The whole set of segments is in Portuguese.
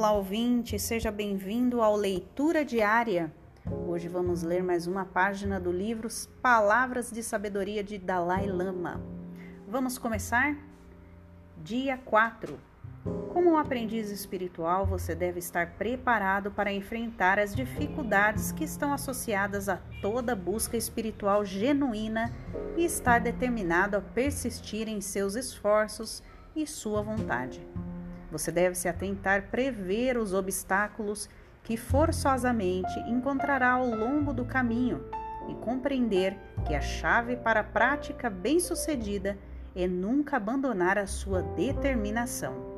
Olá, ouvinte, seja bem-vindo ao Leitura Diária. Hoje vamos ler mais uma página do livro Palavras de Sabedoria de Dalai Lama. Vamos começar? Dia 4. Como um aprendiz espiritual, você deve estar preparado para enfrentar as dificuldades que estão associadas a toda busca espiritual genuína e estar determinado a persistir em seus esforços e sua vontade. Você deve se atentar prever os obstáculos que forçosamente encontrará ao longo do caminho e compreender que a chave para a prática bem-sucedida é nunca abandonar a sua determinação.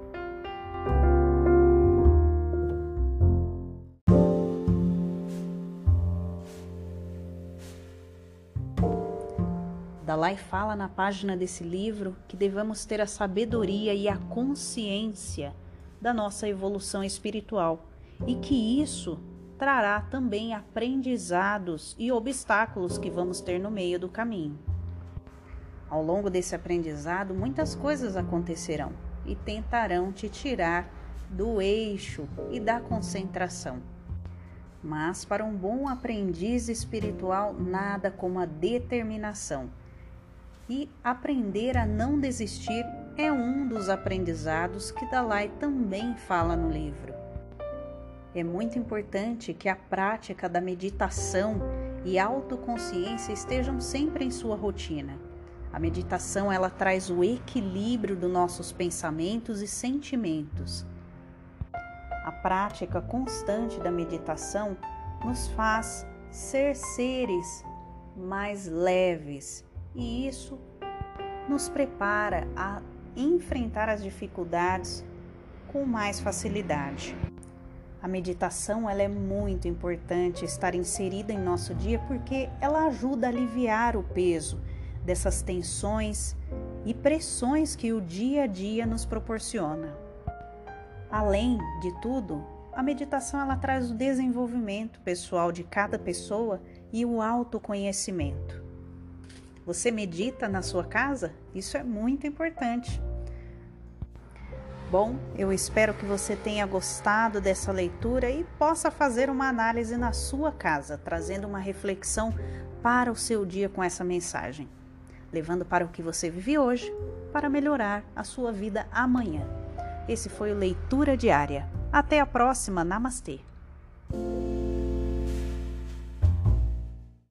Dalai fala na página desse livro que devemos ter a sabedoria e a consciência da nossa evolução espiritual e que isso trará também aprendizados e obstáculos que vamos ter no meio do caminho. Ao longo desse aprendizado, muitas coisas acontecerão e tentarão te tirar do eixo e da concentração. Mas para um bom aprendiz espiritual, nada como a determinação e aprender a não desistir é um dos aprendizados que Dalai também fala no livro. É muito importante que a prática da meditação e autoconsciência estejam sempre em sua rotina. A meditação ela traz o equilíbrio dos nossos pensamentos e sentimentos. A prática constante da meditação nos faz ser seres mais leves e isso nos prepara a enfrentar as dificuldades com mais facilidade. A meditação ela é muito importante estar inserida em nosso dia porque ela ajuda a aliviar o peso dessas tensões e pressões que o dia a dia nos proporciona. Além de tudo, a meditação ela traz o desenvolvimento pessoal de cada pessoa e o autoconhecimento. Você medita na sua casa? Isso é muito importante. Bom, eu espero que você tenha gostado dessa leitura e possa fazer uma análise na sua casa, trazendo uma reflexão para o seu dia com essa mensagem, levando para o que você vive hoje para melhorar a sua vida amanhã. Esse foi o Leitura Diária. Até a próxima. Namastê.